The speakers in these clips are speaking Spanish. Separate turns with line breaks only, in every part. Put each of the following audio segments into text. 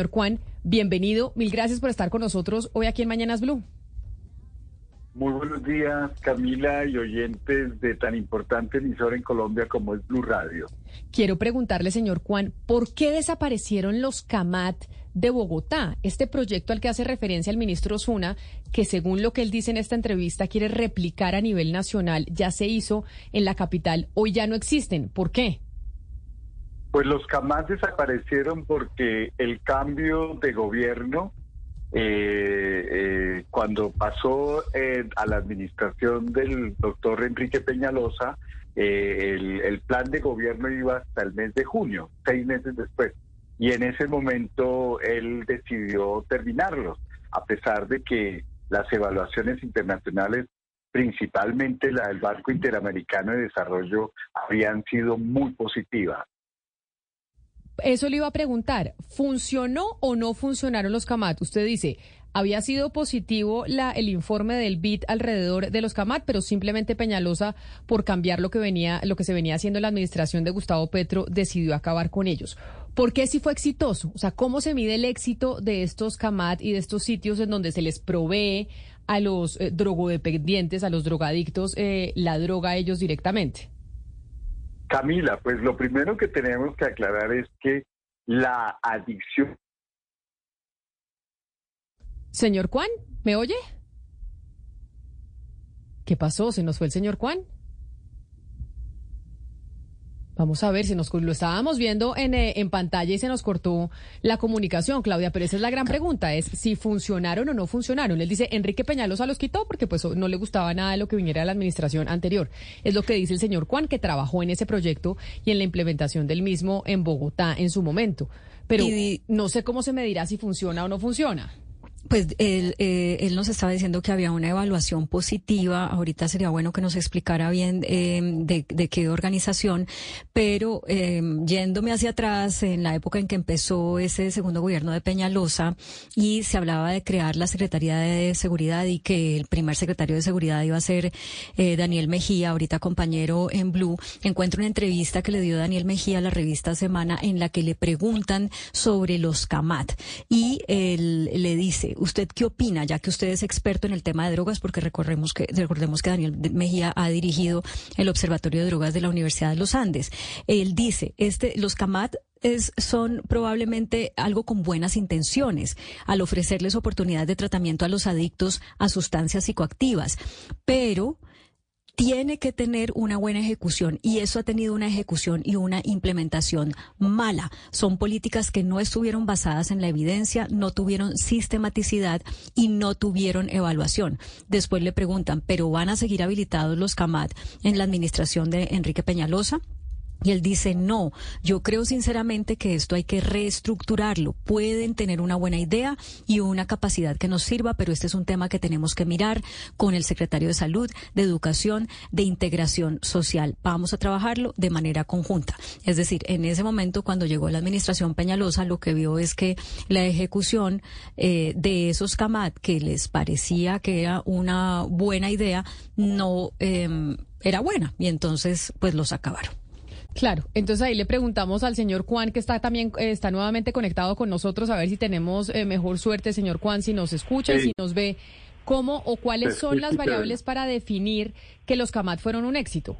Señor Juan, bienvenido. Mil gracias por estar con nosotros hoy aquí en Mañanas Blue.
Muy buenos días, Camila y oyentes de tan importante emisora en Colombia como es Blue Radio.
Quiero preguntarle, señor Juan, ¿por qué desaparecieron los CAMAT de Bogotá? Este proyecto al que hace referencia el ministro Osuna, que según lo que él dice en esta entrevista quiere replicar a nivel nacional, ya se hizo en la capital, hoy ya no existen. ¿Por qué?
Pues los CAMAT desaparecieron porque el cambio de gobierno eh, eh, cuando pasó eh, a la administración del doctor Enrique Peñalosa, eh, el, el, plan de gobierno iba hasta el mes de junio, seis meses después. Y en ese momento él decidió terminarlos, a pesar de que las evaluaciones internacionales, principalmente la del Banco Interamericano de Desarrollo, habían sido muy positivas.
Eso le iba a preguntar, ¿funcionó o no funcionaron los CAMAT? Usted dice, había sido positivo la, el informe del BID alrededor de los CAMAT, pero simplemente Peñalosa, por cambiar lo que venía, lo que se venía haciendo en la administración de Gustavo Petro, decidió acabar con ellos. ¿Por qué sí fue exitoso? O sea, ¿cómo se mide el éxito de estos CAMAT y de estos sitios en donde se les provee a los eh, drogodependientes, a los drogadictos, eh, la droga a ellos directamente?
Camila, pues lo primero que tenemos que aclarar es que la adicción.
Señor Juan, ¿me oye? ¿Qué pasó? ¿Se nos fue el señor Juan? Vamos a ver, si nos lo estábamos viendo en, eh, en, pantalla y se nos cortó la comunicación, Claudia, pero esa es la gran pregunta, es si funcionaron o no funcionaron. Él dice, Enrique Peñalosa los quitó porque pues no le gustaba nada de lo que viniera de la administración anterior. Es lo que dice el señor Juan, que trabajó en ese proyecto y en la implementación del mismo en Bogotá en su momento. Pero no sé cómo se medirá si funciona o no funciona.
Pues él, eh, él nos estaba diciendo que había una evaluación positiva. Ahorita sería bueno que nos explicara bien eh, de, qué organización, pero eh, yéndome hacia atrás, en la época en que empezó ese segundo gobierno de Peñalosa y se hablaba de crear la Secretaría de Seguridad y que el primer secretario de Seguridad iba a ser eh, Daniel Mejía, ahorita compañero en Blue, encuentro una entrevista que le dio Daniel Mejía a la revista Semana en la que le preguntan sobre los CAMAT y él le dice, ¿usted qué opina, ya que usted es experto en el tema de drogas? Porque recordemos que, recordemos que Daniel Mejía ha dirigido el Observatorio de Drogas de la Universidad de los Andes. Él dice, este, los CAMAT es, son probablemente algo con buenas intenciones al ofrecerles oportunidades de tratamiento a los adictos a sustancias psicoactivas, pero tiene que tener una buena ejecución y eso ha tenido una ejecución y una implementación mala. Son políticas que no estuvieron basadas en la evidencia, no tuvieron sistematicidad y no tuvieron evaluación. Después le preguntan, ¿pero van a seguir habilitados los CAMAT en la administración de Enrique Peñalosa? Y él dice, no, yo creo sinceramente que esto hay que reestructurarlo. Pueden tener una buena idea y una capacidad que nos sirva, pero este es un tema que tenemos que mirar con el secretario de Salud, de Educación, de Integración Social. Vamos a trabajarlo de manera conjunta. Es decir, en ese momento, cuando llegó la administración Peñalosa, lo que vio es que la ejecución eh, de esos CAMAT, que les parecía que era una buena idea, no eh, era buena. Y entonces, pues los acabaron.
Claro, entonces ahí le preguntamos al señor Juan, que está también, eh, está nuevamente conectado con nosotros, a ver si tenemos eh, mejor suerte, señor Juan, si nos escucha y si nos ve, cómo o cuáles son las variables para definir que los CAMAT fueron un éxito.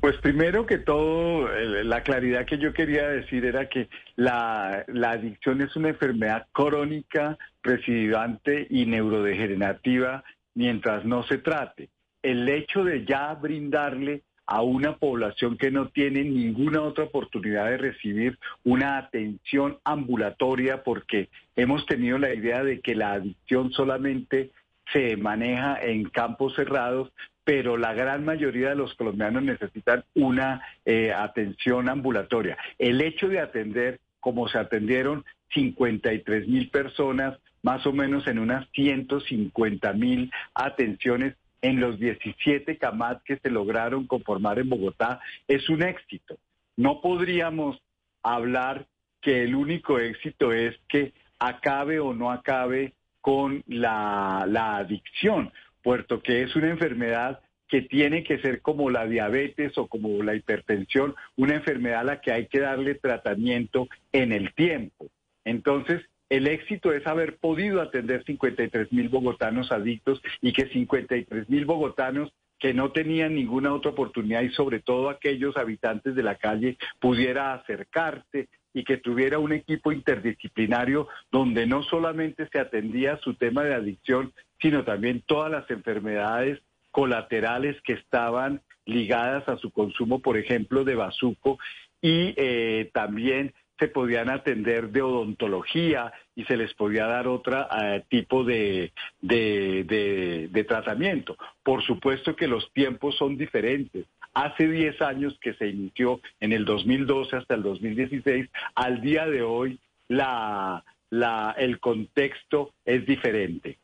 Pues primero que todo, la claridad que yo quería decir era que la, la adicción es una enfermedad crónica, recidivante y neurodegenerativa mientras no se trate. El hecho de ya brindarle a una población que no tiene ninguna otra oportunidad de recibir una atención ambulatoria porque hemos tenido la idea de que la adicción solamente se maneja en campos cerrados, pero la gran mayoría de los colombianos necesitan una eh, atención ambulatoria. El hecho de atender como se atendieron 53 mil personas, más o menos en unas 150 mil atenciones en los 17 CAMAT que se lograron conformar en Bogotá, es un éxito. No podríamos hablar que el único éxito es que acabe o no acabe con la, la adicción, puesto que es una enfermedad que tiene que ser como la diabetes o como la hipertensión, una enfermedad a la que hay que darle tratamiento en el tiempo. Entonces, el éxito es haber podido atender 53 mil bogotanos adictos y que 53 mil bogotanos que no tenían ninguna otra oportunidad y sobre todo aquellos habitantes de la calle pudiera acercarse y que tuviera un equipo interdisciplinario donde no solamente se atendía su tema de adicción, sino también todas las enfermedades colaterales que estaban ligadas a su consumo, por ejemplo, de bazuco y eh, también se podían atender de odontología y se les podía dar otro eh, tipo de, de, tratamiento. Por supuesto que los tiempos son diferentes. Hace 10 años que se inició, en el 2012 hasta el 2016, al día de hoy la, la, el contexto es diferente.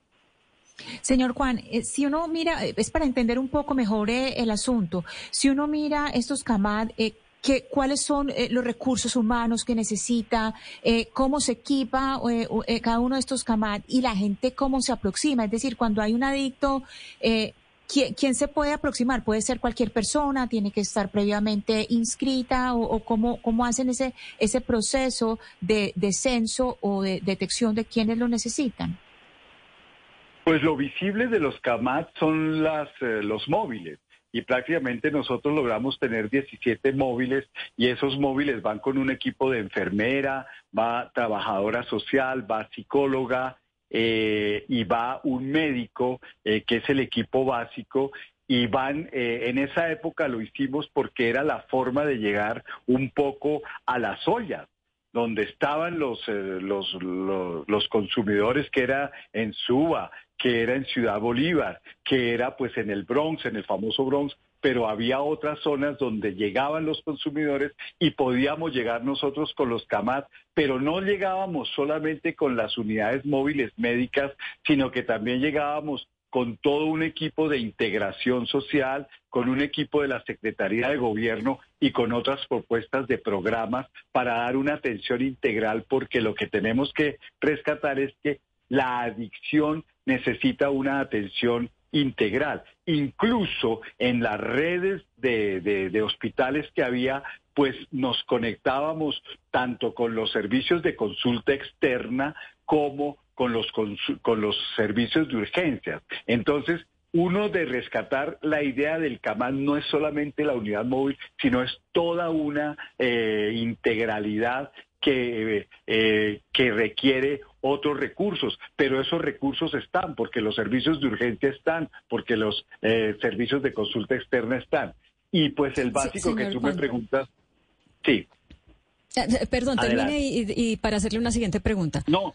Señor Juan, eh, si uno mira, eh, es para entender un poco mejor el asunto, si uno mira estos CAMAD, que, cuáles son eh, los recursos humanos que necesita, eh, cómo se equipa eh, cada uno de estos CAMAT y la gente cómo se aproxima. Es decir, cuando hay un adicto, ¿quién, se puede aproximar? ¿Puede ser cualquier persona? ¿Tiene que estar previamente inscrita? ¿O, cómo, cómo hacen ese, ese proceso de, de censo o de detección de quienes lo necesitan?
Pues lo visible de los CAMAT son las, los móviles y prácticamente nosotros logramos tener 17 móviles y esos móviles van con un equipo de enfermera, va trabajadora social, va psicóloga eh, y va un médico eh, que es el equipo básico y van, eh, en esa época lo hicimos porque era la forma de llegar un poco a las ollas donde estaban los, los, los, los, consumidores, que era en Suba, que era en Ciudad Bolívar, que era pues en el Bronx, en el famoso Bronx, pero había otras zonas donde llegaban los consumidores y podíamos llegar nosotros con los CAMAT, pero no llegábamos solamente con las unidades móviles médicas, sino que también llegábamos con todo un equipo de integración social, con un equipo de la Secretaría de Gobierno y con otras propuestas de programas para dar una atención integral, porque lo que tenemos que rescatar es que la adicción necesita una atención integral. Incluso en las redes de, hospitales que había, pues nos conectábamos tanto con los servicios de consulta externa como con los, con los servicios de urgencias. Entonces, uno de rescatar la idea del CAMAN no es solamente la unidad móvil, sino es toda una eh, integralidad que, eh, que requiere otros recursos, pero esos recursos están porque los servicios de urgencia están, porque los eh, servicios de consulta externa están. Y pues el básico que tú me preguntas, sí.
Eh, perdón, termine y, y, para hacerle una siguiente pregunta.
No,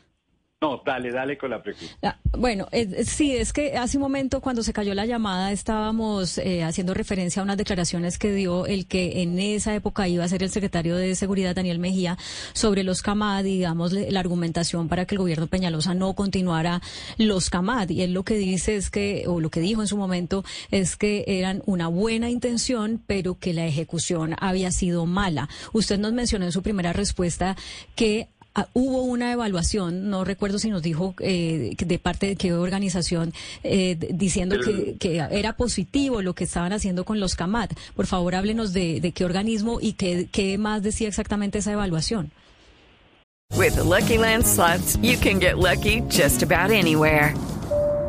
no, dale, dale con la pregunta. Ah,
bueno, sí, es que hace un momento cuando se cayó la llamada estábamos eh, haciendo referencia a unas declaraciones que dio el que en esa época iba a ser el secretario de Seguridad, Daniel Mejía, sobre los CAMAD, digamos, la argumentación para que el gobierno Peñalosa no continuara los CAMAD. Y él lo que dice es que, o lo que dijo en su momento, es que eran una buena intención, pero que la ejecución había sido mala. Usted nos mencionó en su primera respuesta que Ah, hubo una evaluación, no recuerdo si nos dijo eh, de parte de qué organización, eh, diciendo que, era positivo lo que estaban haciendo con los CAMAT. Por favor, háblenos de, qué organismo y qué, qué más decía exactamente esa evaluación.
With Lucky Land slots, you can get lucky just about anywhere.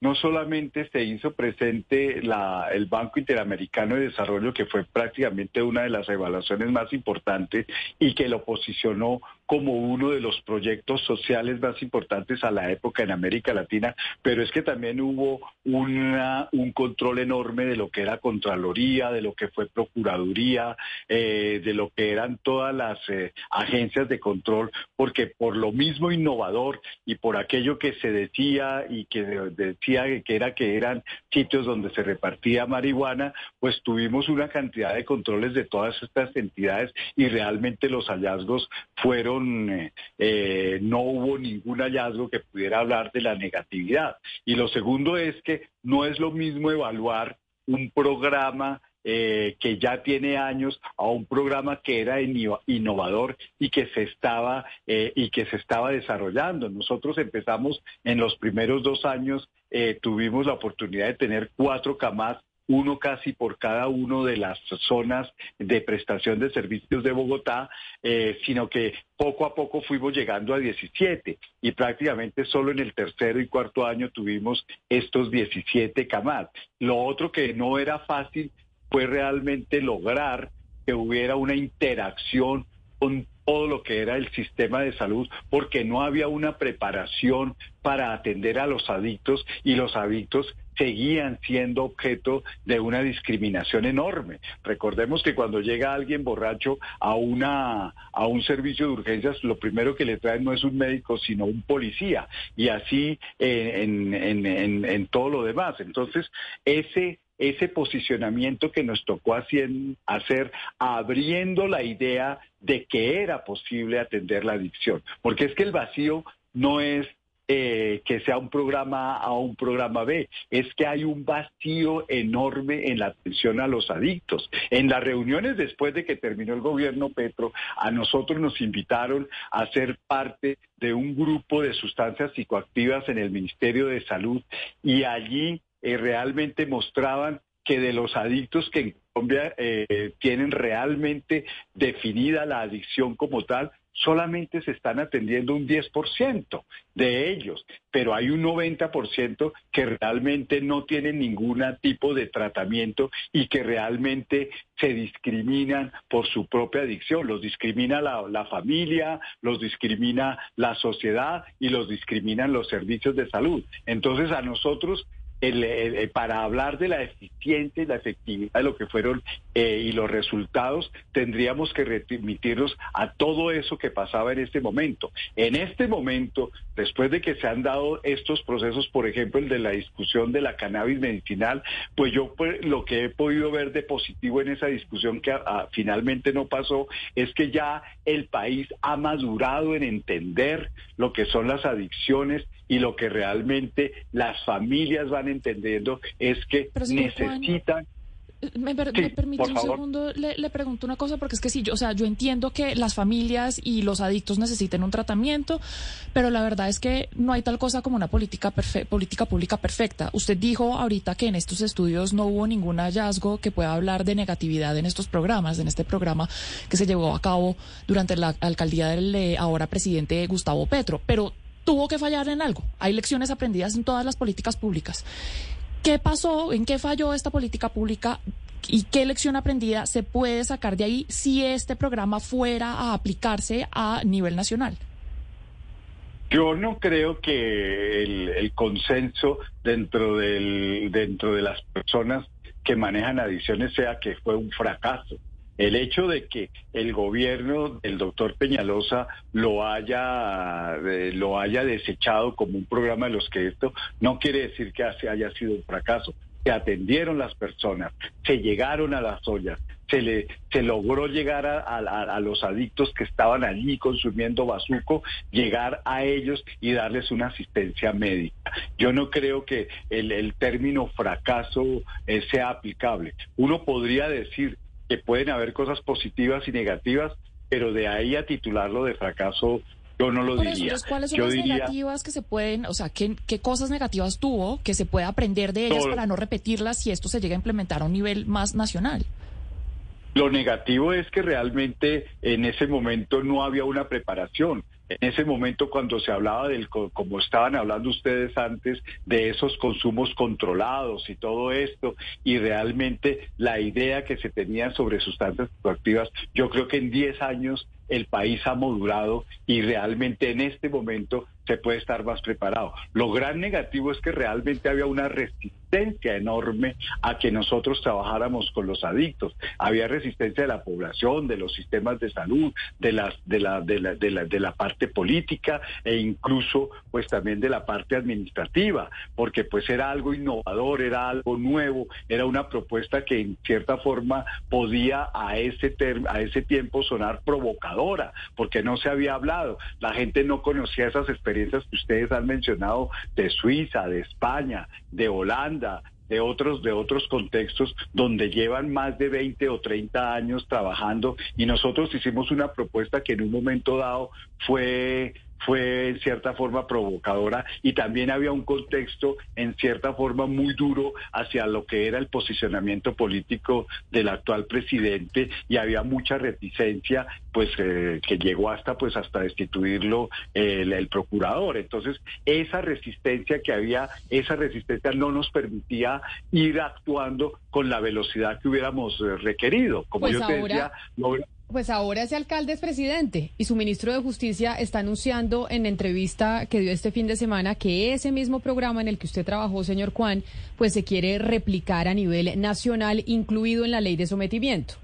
no solamente se hizo presente la, el Banco Interamericano de Desarrollo, que fue prácticamente una de las evaluaciones más importantes y que lo posicionó como uno de los proyectos sociales más importantes a la época en América Latina, pero es que también hubo una, un control enorme de lo que era Contraloría, de lo que fue Procuraduría, eh, de lo que eran todas las eh, agencias de control, porque por lo mismo innovador y por aquello que se decía y que decía que era que eran sitios donde se repartía marihuana, pues tuvimos una cantidad de controles de todas estas entidades y realmente los hallazgos fueron, eh, eh, no hubo ningún hallazgo que pudiera hablar de la negatividad. Y lo segundo es que no es lo mismo evaluar un programa eh, que ya tiene años a un programa que era innovador y que se estaba y que se estaba desarrollando. Nosotros empezamos en los primeros dos años, tuvimos la oportunidad de tener cuatro camas uno casi por cada uno de las zonas de prestación de servicios de Bogotá, eh, sino que poco a poco fuimos llegando a 17 y prácticamente solo en el tercero y cuarto año tuvimos estos 17 CAMAT. Lo otro que no era fácil fue realmente lograr que hubiera una interacción con todo lo que era el sistema de salud porque no había una preparación para atender a los adictos y los adictos seguían siendo objeto de una discriminación enorme. Recordemos que cuando llega alguien borracho a una a un servicio de urgencias, lo primero que le traen no es un médico, sino un policía, y así en, en, en, todo lo demás. Entonces, ese ese posicionamiento que nos tocó hacer, abriendo la idea de que era posible atender la adicción. Porque es que el vacío no es eh, que sea un programa A o un programa B, es que hay un vacío enorme en la atención a los adictos. En las reuniones después de que terminó el gobierno Petro, a nosotros nos invitaron a ser parte de un grupo de sustancias psicoactivas en el Ministerio de Salud y allí eh, realmente mostraban que de los adictos que en Colombia eh, tienen realmente definida la adicción como tal, solamente se están atendiendo un 10% de ellos, pero hay un 90% que realmente no tienen ningún tipo de tratamiento y que realmente se discriminan por su propia adicción. Los discrimina la, familia, los discrimina la sociedad y los discriminan los servicios de salud. Entonces a nosotros para hablar de la eficiencia y la efectividad de lo que fueron eh, y los resultados, tendríamos que remitirnos a todo eso que pasaba en este momento. En este momento, después de que se han dado estos procesos, por ejemplo, el de la discusión de la cannabis medicinal, pues yo pues, lo que he podido ver de positivo en esa discusión que ah, finalmente no pasó, es que ya el país ha madurado en entender lo que son las adicciones y lo que realmente las familias van entendiendo es que necesitan...
me, permite un segundo, le, pregunto una cosa, porque es que sí, yo, o sea, yo entiendo que las familias y los adictos necesiten un tratamiento, pero la verdad es que no hay tal cosa como una política, política pública perfecta. Usted dijo ahorita que en estos estudios no hubo ningún hallazgo que pueda hablar de negatividad en estos programas, en este programa que se llevó a cabo durante la alcaldía del eh, ahora presidente Gustavo Petro, pero tuvo que fallar en algo. Hay lecciones aprendidas en todas las políticas públicas. ¿Qué pasó? ¿En qué falló esta política pública? ¿Y qué lección aprendida se puede sacar de ahí si este programa fuera a aplicarse a nivel nacional?
Yo no creo que el, consenso dentro, del, dentro de las personas que manejan adicciones sea que fue un fracaso. El hecho de que el gobierno del doctor Peñalosa lo haya, eh, lo haya desechado como un programa de los que esto no quiere decir que haya sido un fracaso. Se atendieron las personas, se llegaron a las ollas, se le se logró llegar a, los adictos que estaban allí consumiendo bazuco, llegar a ellos y darles una asistencia médica. Yo no creo que el, término fracaso eh, sea aplicable. Uno podría decir que pueden haber cosas positivas y negativas, pero de ahí a titularlo de fracaso yo no lo diría.
¿Cuáles son las negativas que se pueden, o sea, ¿qué, qué cosas negativas tuvo que se puede aprender de ellas para no repetirlas si esto se llega a implementar a un nivel más nacional?
Lo negativo es que realmente en ese momento no había una preparación. En ese momento cuando se hablaba del, como estaban hablando ustedes antes, de esos consumos controlados y todo esto, y realmente la idea que se tenía sobre sustancias psicoactivas, yo creo que en 10 años el país ha modulado y realmente en este momento se puede estar más preparado. Lo gran negativo es que realmente había una resistencia enorme a que nosotros trabajáramos con los adictos. Había resistencia de la población, de los sistemas de salud, de de la de la de la, de la parte política e incluso pues también de la parte administrativa, porque pues era algo innovador, era algo nuevo, era una propuesta que en cierta forma podía a ese a ese tiempo sonar provocadora, porque no se había hablado, la gente no conocía esas experiencias que ustedes han mencionado de Suiza, de España, de Holanda, de otros de otros contextos donde llevan más de 20 o 30 años trabajando y nosotros hicimos una propuesta que en un momento dado fue fue en cierta forma provocadora y también había un contexto en cierta forma muy duro hacia lo que era el posicionamiento político del actual presidente y había mucha reticencia pues eh, que llegó hasta pues hasta destituirlo el, el, procurador. Entonces esa resistencia que había esa resistencia no nos permitía ir actuando con la velocidad que hubiéramos eh, requerido. Como
pues
yo te decía
pues ahora ese alcalde es presidente y su ministro de Justicia está anunciando en entrevista que dio este fin de semana que ese mismo programa en el que usted trabajó, señor Juan, pues se quiere replicar a nivel nacional, incluido en la ley de sometimiento.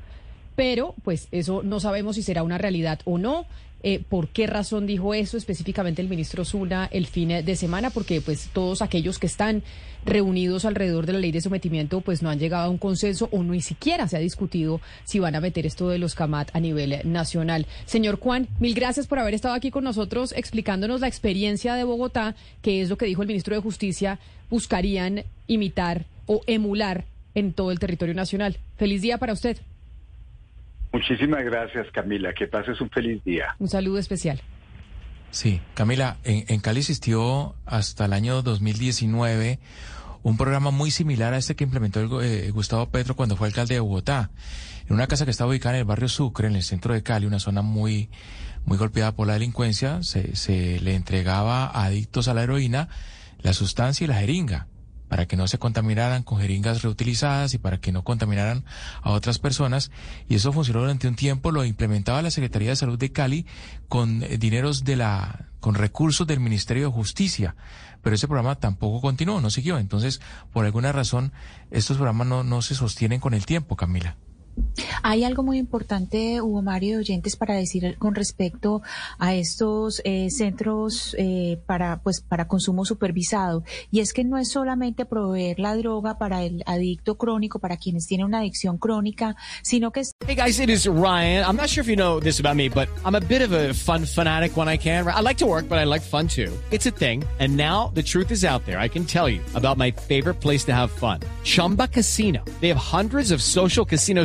Pero, pues eso no sabemos si será una realidad o no. Eh, ¿Por qué razón dijo eso específicamente el ministro Zuna el fin de semana? Porque pues todos aquellos que están reunidos alrededor de la ley de sometimiento pues no han llegado a un consenso o ni siquiera se ha discutido si van a meter esto de los CAMAT a nivel nacional. Señor Juan, mil gracias por haber estado aquí con nosotros explicándonos la experiencia de Bogotá, que es lo que dijo el ministro de Justicia, buscarían imitar o emular en todo el territorio nacional. Feliz día para usted.
Muchísimas gracias, Camila. Que pases un feliz día.
Un saludo especial.
Sí, Camila, en, Cali existió hasta el año 2019 un programa muy similar a este que implementó el, eh, Gustavo Petro cuando fue alcalde de Bogotá, en una casa que estaba ubicada en el barrio Sucre, en el centro de Cali, una zona muy, muy golpeada por la delincuencia, se, se le entregaba a adictos a la heroína la sustancia y la jeringa para que no se contaminaran con jeringas reutilizadas y para que no contaminaran a otras personas. Y eso funcionó durante un tiempo, lo implementaba la Secretaría de Salud de Cali con eh, dineros de la, con recursos del Ministerio de Justicia. Pero ese programa tampoco continuó, no siguió. Entonces, por alguna razón, estos programas no, no se sostienen con el tiempo, Camila.
Hay algo muy importante, Hugo Mario, oyentes, para decir con respecto a estos eh, centros eh, para, pues, para consumo supervisado. Y es que no es solamente proveer la droga para el adicto crónico, para quienes tienen una adicción crónica, sino que.
Hey guys, it is Ryan. I'm not sure if you know this about me, but I'm a bit of a fun fanatic when I can. I like to work, but I like fun too. It's a thing. And now the truth is out there. I can tell you about my favorite place to have fun. Chumba Casino. They have hundreds of social casino